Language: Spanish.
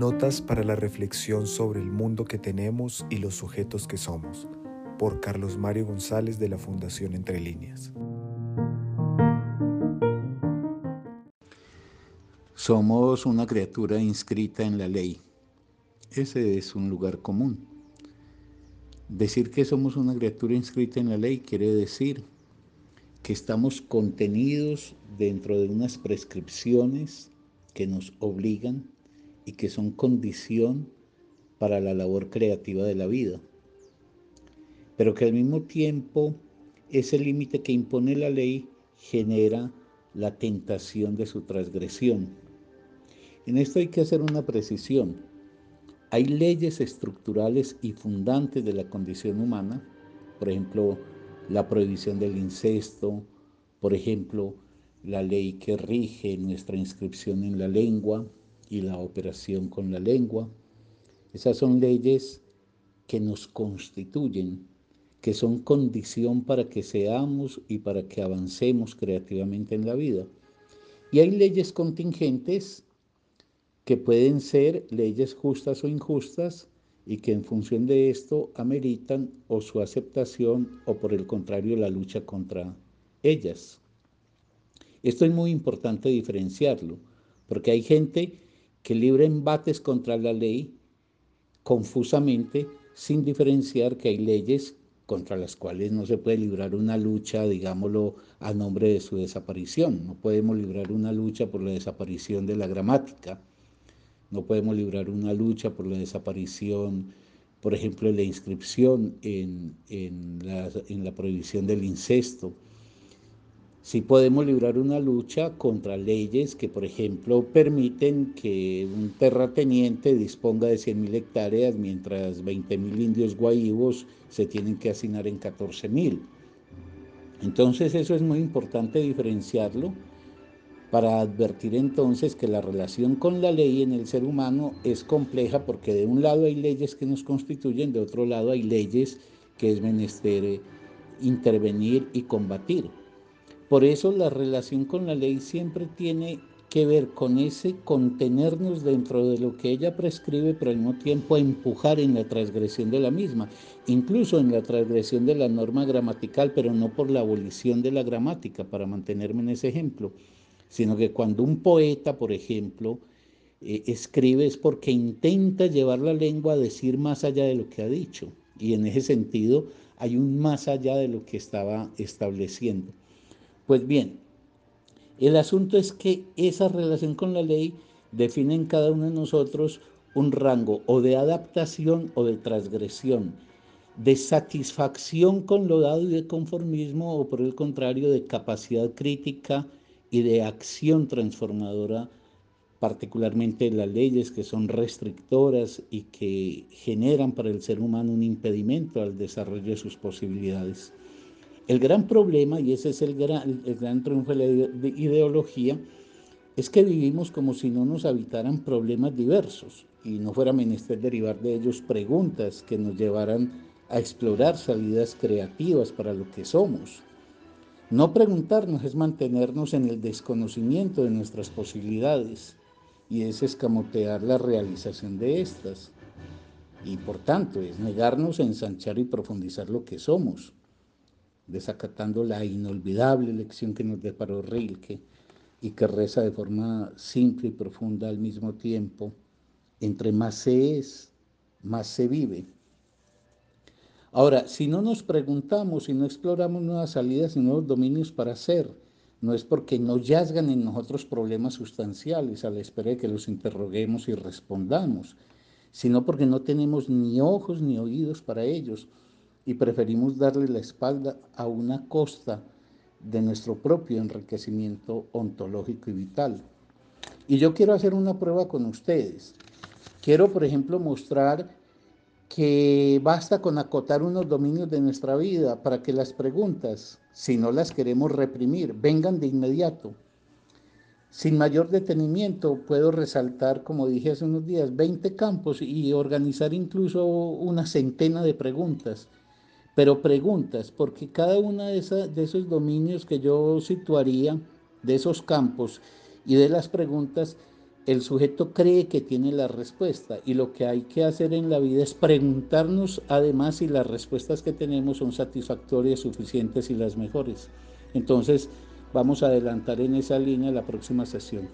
Notas para la reflexión sobre el mundo que tenemos y los sujetos que somos, por Carlos Mario González de la Fundación Entre Líneas. Somos una criatura inscrita en la ley. Ese es un lugar común. Decir que somos una criatura inscrita en la ley quiere decir que estamos contenidos dentro de unas prescripciones que nos obligan y que son condición para la labor creativa de la vida. Pero que al mismo tiempo ese límite que impone la ley genera la tentación de su transgresión. En esto hay que hacer una precisión. Hay leyes estructurales y fundantes de la condición humana, por ejemplo, la prohibición del incesto, por ejemplo, la ley que rige nuestra inscripción en la lengua, y la operación con la lengua. Esas son leyes que nos constituyen, que son condición para que seamos y para que avancemos creativamente en la vida. Y hay leyes contingentes que pueden ser leyes justas o injustas y que en función de esto ameritan o su aceptación o por el contrario la lucha contra ellas. Esto es muy importante diferenciarlo, porque hay gente que libra embates contra la ley confusamente, sin diferenciar que hay leyes contra las cuales no se puede librar una lucha, digámoslo, a nombre de su desaparición. No podemos librar una lucha por la desaparición de la gramática, no podemos librar una lucha por la desaparición, por ejemplo, de la inscripción en, en, la, en la prohibición del incesto si podemos librar una lucha contra leyes que, por ejemplo, permiten que un terrateniente disponga de 100.000 hectáreas mientras 20.000 indios guaivos se tienen que asignar en 14.000. Entonces eso es muy importante diferenciarlo para advertir entonces que la relación con la ley en el ser humano es compleja porque de un lado hay leyes que nos constituyen, de otro lado hay leyes que es menester intervenir y combatir. Por eso la relación con la ley siempre tiene que ver con ese contenernos dentro de lo que ella prescribe, pero al mismo tiempo empujar en la transgresión de la misma, incluso en la transgresión de la norma gramatical, pero no por la abolición de la gramática, para mantenerme en ese ejemplo, sino que cuando un poeta, por ejemplo, eh, escribe es porque intenta llevar la lengua a decir más allá de lo que ha dicho, y en ese sentido hay un más allá de lo que estaba estableciendo. Pues bien, el asunto es que esa relación con la ley define en cada uno de nosotros un rango o de adaptación o de transgresión, de satisfacción con lo dado y de conformismo o por el contrario de capacidad crítica y de acción transformadora, particularmente las leyes que son restrictoras y que generan para el ser humano un impedimento al desarrollo de sus posibilidades. El gran problema, y ese es el gran, el gran triunfo de la ideología, es que vivimos como si no nos habitaran problemas diversos y no fuera menester derivar de ellos preguntas que nos llevaran a explorar salidas creativas para lo que somos. No preguntarnos es mantenernos en el desconocimiento de nuestras posibilidades y es escamotear la realización de estas. Y por tanto es negarnos a ensanchar y profundizar lo que somos desacatando la inolvidable lección que nos deparó Rilke y que reza de forma simple y profunda al mismo tiempo, entre más se es, más se vive. Ahora, si no nos preguntamos y no exploramos nuevas salidas y nuevos dominios para ser, no es porque no yazgan en nosotros problemas sustanciales a la espera de que los interroguemos y respondamos, sino porque no tenemos ni ojos ni oídos para ellos y preferimos darle la espalda a una costa de nuestro propio enriquecimiento ontológico y vital. Y yo quiero hacer una prueba con ustedes. Quiero, por ejemplo, mostrar que basta con acotar unos dominios de nuestra vida para que las preguntas, si no las queremos reprimir, vengan de inmediato. Sin mayor detenimiento puedo resaltar, como dije hace unos días, 20 campos y organizar incluso una centena de preguntas pero preguntas, porque cada uno de, de esos dominios que yo situaría, de esos campos y de las preguntas, el sujeto cree que tiene la respuesta y lo que hay que hacer en la vida es preguntarnos además si las respuestas que tenemos son satisfactorias, suficientes y las mejores. Entonces, vamos a adelantar en esa línea la próxima sesión.